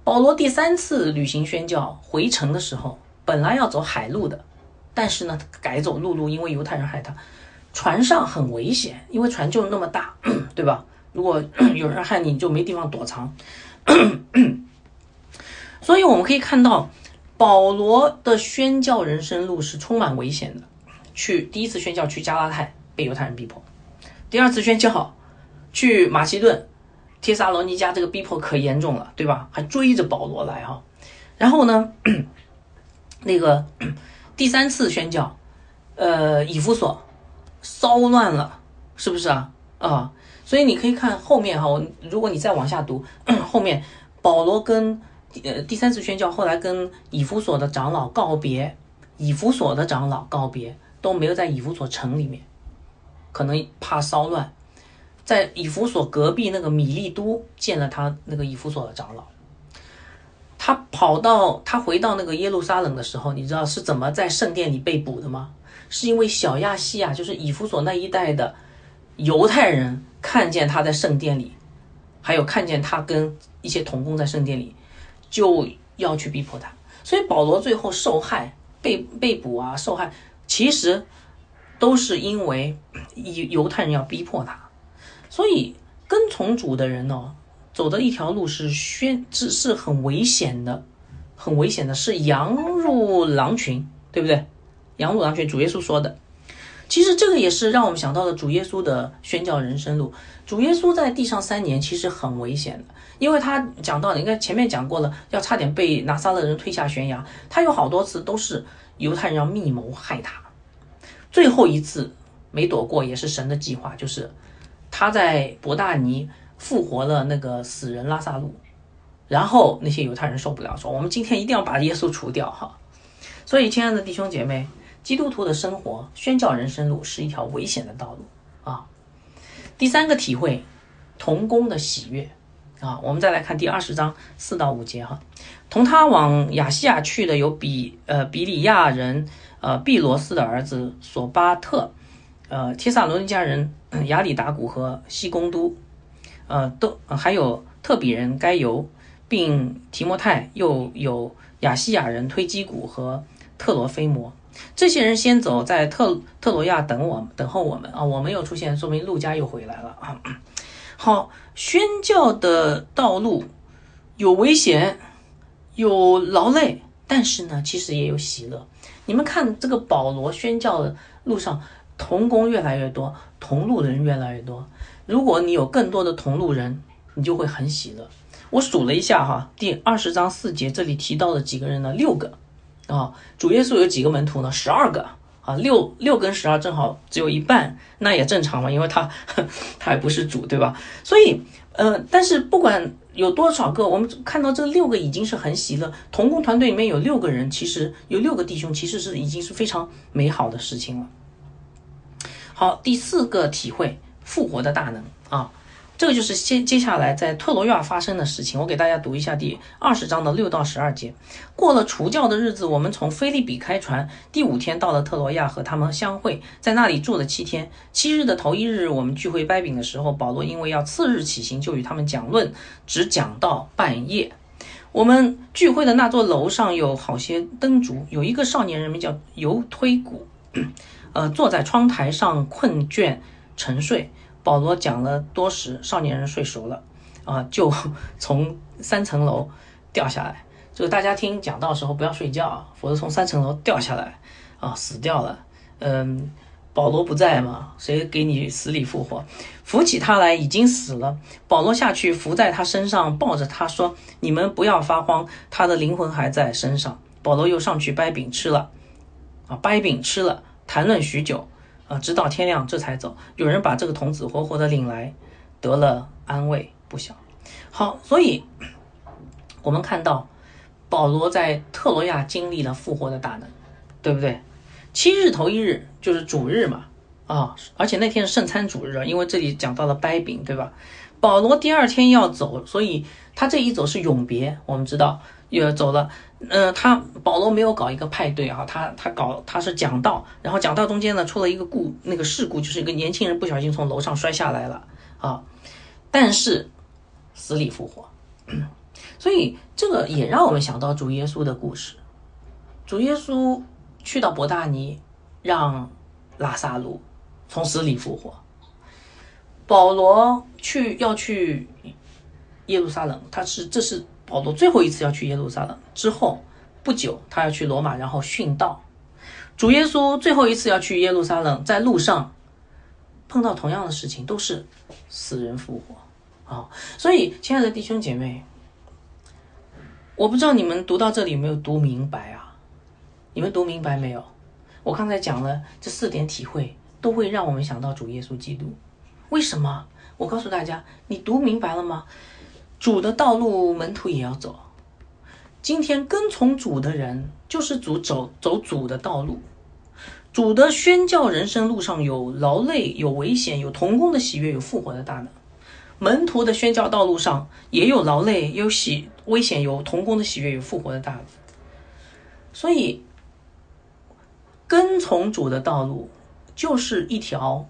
保罗第三次旅行宣教回城的时候，本来要走海路的，但是呢，改走陆路，因为犹太人害他。船上很危险，因为船就那么大，对吧？如果 有人害你，就没地方躲藏。所以我们可以看到。保罗的宣教人生路是充满危险的。去第一次宣教去加拉太被犹太人逼迫，第二次宣教去马其顿、帖撒罗尼迦，这个逼迫可严重了，对吧？还追着保罗来哈。然后呢，那个第三次宣教，呃，以弗所骚乱了，是不是啊？啊，所以你可以看后面哈，如果你再往下读 后面，保罗跟。第呃，第三次宣教后来跟以弗所的长老告别，以弗所的长老告别都没有在以弗所城里面，可能怕骚乱，在以弗所隔壁那个米利都见了他那个以弗所的长老。他跑到他回到那个耶路撒冷的时候，你知道是怎么在圣殿里被捕的吗？是因为小亚细亚就是以弗所那一带的犹太人看见他在圣殿里，还有看见他跟一些童工在圣殿里。就要去逼迫他，所以保罗最后受害、被被捕啊，受害其实都是因为犹犹太人要逼迫他。所以跟从主的人呢，走的一条路是宣是是很危险的，很危险的，是羊入狼群，对不对？羊入狼群，主耶稣说的。其实这个也是让我们想到了主耶稣的宣教人生路。主耶稣在地上三年其实很危险的。因为他讲到，应该前面讲过了，要差点被拿撒勒人推下悬崖。他有好多次都是犹太人要密谋害他，最后一次没躲过，也是神的计划，就是他在伯大尼复活了那个死人拉萨路，然后那些犹太人受不了，说我们今天一定要把耶稣除掉哈。所以，亲爱的弟兄姐妹，基督徒的生活宣教人生路是一条危险的道路啊。第三个体会，童工的喜悦。啊，我们再来看第二十章四到五节哈，同他往亚细亚去的有比呃比里亚人呃毕罗斯的儿子索巴特，呃提萨罗尼迦人亚里达古和西贡都，呃都还有特比人该犹，并提摩太，又有亚细亚人推基古和特罗菲摩，这些人先走在特特罗亚等我等候我们啊，我们又出现，说明路加又回来了啊。好，宣教的道路有危险，有劳累，但是呢，其实也有喜乐。你们看这个保罗宣教的路上，同工越来越多，同路人越来越多。如果你有更多的同路人，你就会很喜乐。我数了一下哈，第二十章四节这里提到的几个人呢，六个啊。主耶稣有几个门徒呢？十二个。啊，六六跟十二正好只有一半，那也正常嘛，因为他 他还不是主，对吧？所以，呃，但是不管有多少个，我们看到这六个已经是很喜乐。同工团队里面有六个人，其实有六个弟兄，其实是已经是非常美好的事情了。好，第四个体会复活的大能啊。这个就是接接下来在特罗亚发生的事情，我给大家读一下第二十章的六到十二节。过了除教的日子，我们从菲利比开船，第五天到了特罗亚，和他们相会，在那里住了七天。七日的头一日，我们聚会掰饼的时候，保罗因为要次日起行，就与他们讲论，只讲到半夜。我们聚会的那座楼上有好些灯烛，有一个少年人名叫尤推古，呃，坐在窗台上困倦沉睡。保罗讲了多时，少年人睡熟了，啊，就 从三层楼掉下来。这个大家听讲到时候不要睡觉，否则从三层楼掉下来，啊，死掉了。嗯，保罗不在嘛，谁给你死里复活？扶起他来，已经死了。保罗下去伏在他身上，抱着他说：“你们不要发慌，他的灵魂还在身上。”保罗又上去掰饼吃了，啊，掰饼吃了，谈论许久。啊，直到天亮这才走。有人把这个童子活活的领来，得了安慰不小。好，所以我们看到保罗在特罗亚经历了复活的大能，对不对？七日头一日就是主日嘛，啊，而且那天是圣餐主日啊，因为这里讲到了掰饼，对吧？保罗第二天要走，所以他这一走是永别。我们知道。又走了，呃，他保罗没有搞一个派对啊，他他搞他是讲道，然后讲道中间呢出了一个故那个事故，就是一个年轻人不小心从楼上摔下来了啊，但是死里复活，所以这个也让我们想到主耶稣的故事，主耶稣去到伯大尼，让拉萨路从死里复活，保罗去要去耶路撒冷，他是这是。保罗最后一次要去耶路撒冷之后不久，他要去罗马，然后殉道。主耶稣最后一次要去耶路撒冷，在路上碰到同样的事情，都是死人复活啊！所以，亲爱的弟兄姐妹，我不知道你们读到这里有没有读明白啊？你们读明白没有？我刚才讲了这四点体会，都会让我们想到主耶稣基督。为什么？我告诉大家，你读明白了吗？主的道路，门徒也要走。今天跟从主的人，就是主走走主的道路。主的宣教人生路上有劳累，有危险，有同工的喜悦，有复活的大能。门徒的宣教道路上也有劳累，有喜危险，有同工的喜悦，有复活的大能。所以，跟从主的道路，就是一条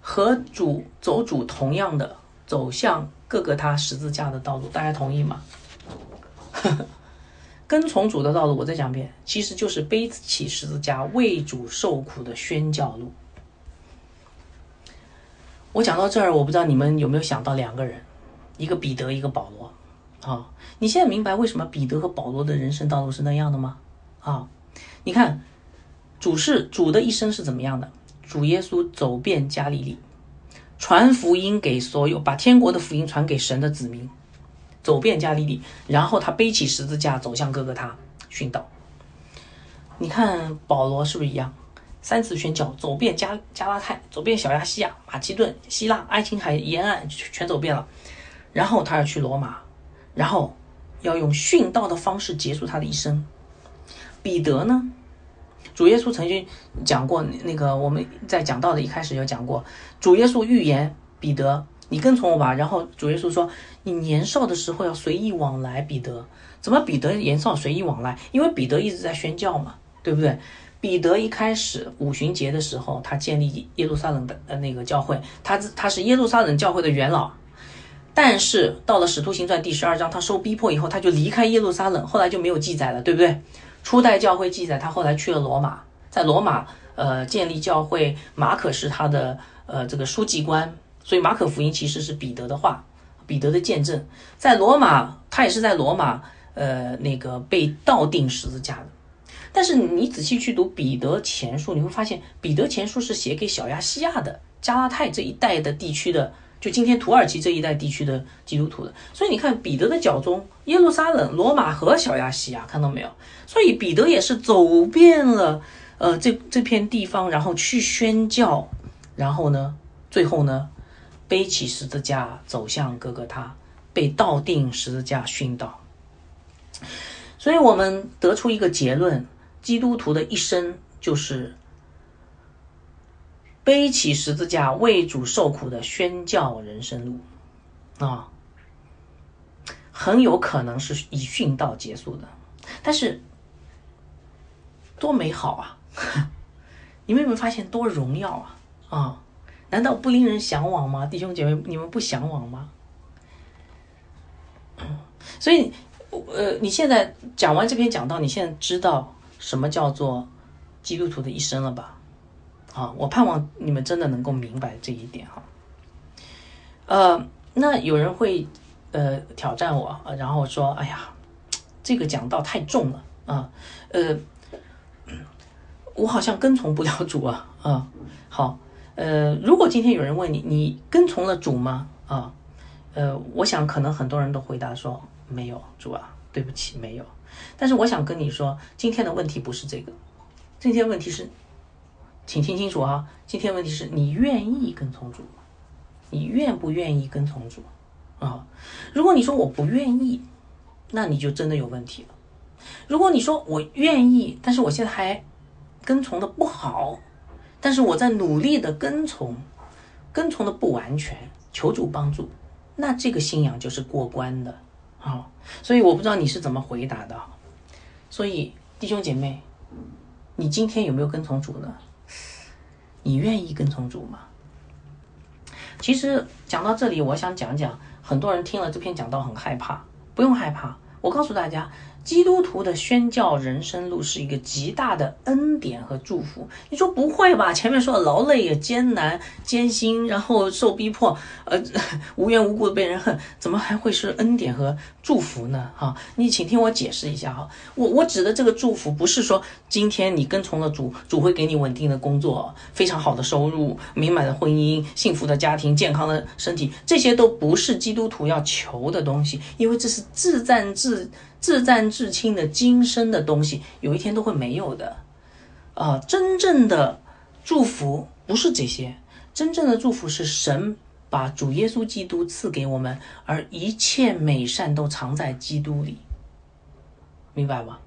和主走主同样的走向。各个他十字架的道路，大家同意吗？跟从主的道路，我再讲一遍，其实就是背起十字架为主受苦的宣教路。我讲到这儿，我不知道你们有没有想到两个人，一个彼得，一个保罗。啊，你现在明白为什么彼得和保罗的人生道路是那样的吗？啊，你看，主是主的一生是怎么样的？主耶稣走遍加利利。传福音给所有，把天国的福音传给神的子民，走遍加利利，然后他背起十字架走向哥哥他殉道。你看保罗是不是一样？三次宣教，走遍加加拉太，走遍小亚细亚、马其顿、希腊、爱琴海沿岸，全走遍了。然后他要去罗马，然后要用殉道的方式结束他的一生。彼得呢？主耶稣曾经讲过，那个我们在讲道的一开始有讲过，主耶稣预言彼得你跟从我吧。然后主耶稣说，你年少的时候要随意往来，彼得。怎么彼得年少随意往来？因为彼得一直在宣教嘛，对不对？彼得一开始五旬节的时候，他建立耶路撒冷的呃那个教会，他他是耶路撒冷教会的元老。但是到了使徒行传第十二章，他受逼迫以后，他就离开耶路撒冷，后来就没有记载了，对不对？初代教会记载他后来去了罗马，在罗马呃建立教会，马可是他的呃这个书记官，所以马可福音其实是彼得的话，彼得的见证，在罗马他也是在罗马呃那个被倒钉十字架的。但是你仔细去读彼得前书，你会发现彼得前书是写给小亚细亚的加拉太这一带的地区的。就今天土耳其这一带地区的基督徒的，所以你看彼得的脚中，耶路撒冷、罗马和小亚细亚，看到没有？所以彼得也是走遍了，呃，这这片地方，然后去宣教，然后呢，最后呢，背起十字架走向哥哥他，被倒钉十字架殉道。所以我们得出一个结论：基督徒的一生就是。背起十字架为主受苦的宣教人生路，啊，很有可能是以殉道结束的，但是多美好啊！你们有没有发现多荣耀啊？啊，难道不令人向往吗？弟兄姐妹，你们不向往吗？所以，呃，你现在讲完这篇讲道，你现在知道什么叫做基督徒的一生了吧？啊，我盼望你们真的能够明白这一点哈。呃，那有人会呃挑战我，然后说：“哎呀，这个讲道太重了啊，呃，我好像跟从不了主啊。”啊，好，呃，如果今天有人问你，你跟从了主吗？啊，呃，我想可能很多人都回答说没有，主啊，对不起，没有。但是我想跟你说，今天的问题不是这个，今天问题是。请听清楚啊，今天问题是你愿意跟从主吗？你愿不愿意跟从主啊？如果你说我不愿意，那你就真的有问题了。如果你说我愿意，但是我现在还跟从的不好，但是我在努力的跟从，跟从的不完全，求主帮助，那这个信仰就是过关的啊。所以我不知道你是怎么回答的。所以弟兄姐妹，你今天有没有跟从主呢？你愿意跟从主吗？其实讲到这里，我想讲讲，很多人听了这篇讲道很害怕，不用害怕，我告诉大家。基督徒的宣教人生路是一个极大的恩典和祝福。你说不会吧？前面说的劳累也艰难、艰辛，然后受逼迫，呃，无缘无故的被人恨，怎么还会是恩典和祝福呢？哈，你请听我解释一下哈。我我指的这个祝福，不是说今天你跟从了主，主会给你稳定的工作、非常好的收入、美满的婚姻、幸福的家庭、健康的身体，这些都不是基督徒要求的东西，因为这是自赞自。自赞自清的今生的东西，有一天都会没有的，啊！真正的祝福不是这些，真正的祝福是神把主耶稣基督赐给我们，而一切美善都藏在基督里，明白吗？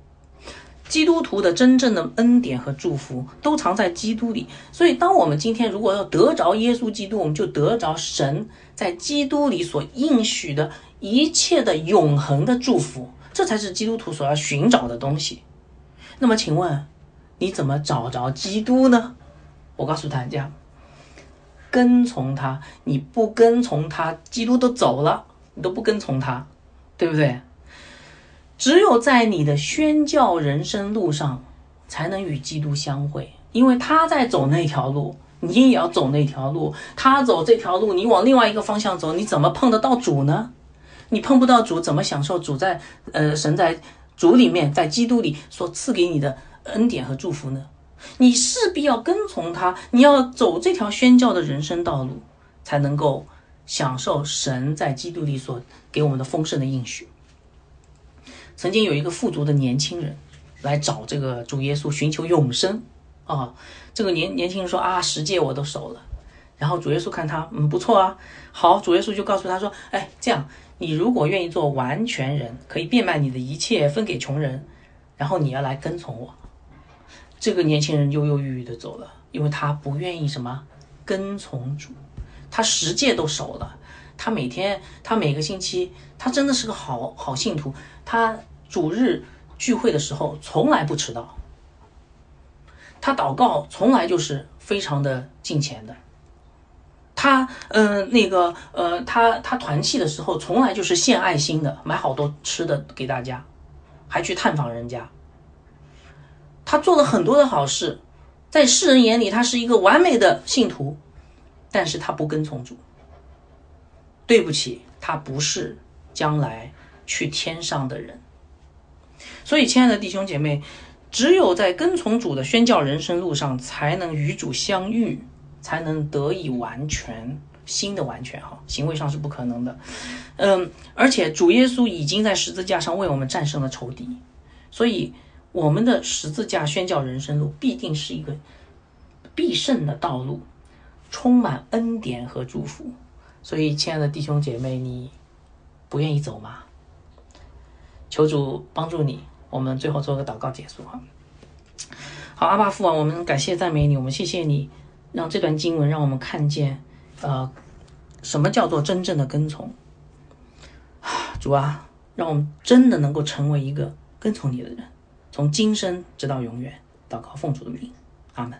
基督徒的真正的恩典和祝福都藏在基督里，所以当我们今天如果要得着耶稣基督，我们就得着神在基督里所应许的一切的永恒的祝福。这才是基督徒所要寻找的东西。那么，请问你怎么找着基督呢？我告诉大家，跟从他。你不跟从他，基督都走了，你都不跟从他，对不对？只有在你的宣教人生路上，才能与基督相会，因为他在走那条路，你也要走那条路。他走这条路，你往另外一个方向走，你怎么碰得到主呢？你碰不到主，怎么享受主在呃神在主里面，在基督里所赐给你的恩典和祝福呢？你势必要跟从他，你要走这条宣教的人生道路，才能够享受神在基督里所给我们的丰盛的应许。曾经有一个富足的年轻人来找这个主耶稣寻求永生啊，这个年年轻人说啊，十诫我都守了。然后主耶稣看他，嗯，不错啊，好，主耶稣就告诉他说，哎，这样。你如果愿意做完全人，可以变卖你的一切分给穷人，然后你要来跟从我。这个年轻人犹犹豫豫的走了，因为他不愿意什么跟从主，他十戒都守了，他每天，他每个星期，他真的是个好好信徒。他主日聚会的时候从来不迟到，他祷告从来就是非常的敬虔的。他，嗯，那个，呃，他他团契的时候从来就是献爱心的，买好多吃的给大家，还去探访人家。他做了很多的好事，在世人眼里他是一个完美的信徒，但是他不跟从主。对不起，他不是将来去天上的人。所以，亲爱的弟兄姐妹，只有在跟从主的宣教人生路上，才能与主相遇，才能得以完全新的完全哈。行为上是不可能的。嗯，而且主耶稣已经在十字架上为我们战胜了仇敌，所以我们的十字架宣教人生路必定是一个必胜的道路，充满恩典和祝福。所以，亲爱的弟兄姐妹，你不愿意走吗？求主帮助你。我们最后做个祷告结束哈。好，阿爸父啊，我们感谢赞美你，我们谢谢你，让这段经文让我们看见，呃，什么叫做真正的跟从。主啊，让我们真的能够成为一个跟从你的人，从今生直到永远。祷告奉主的名，阿门。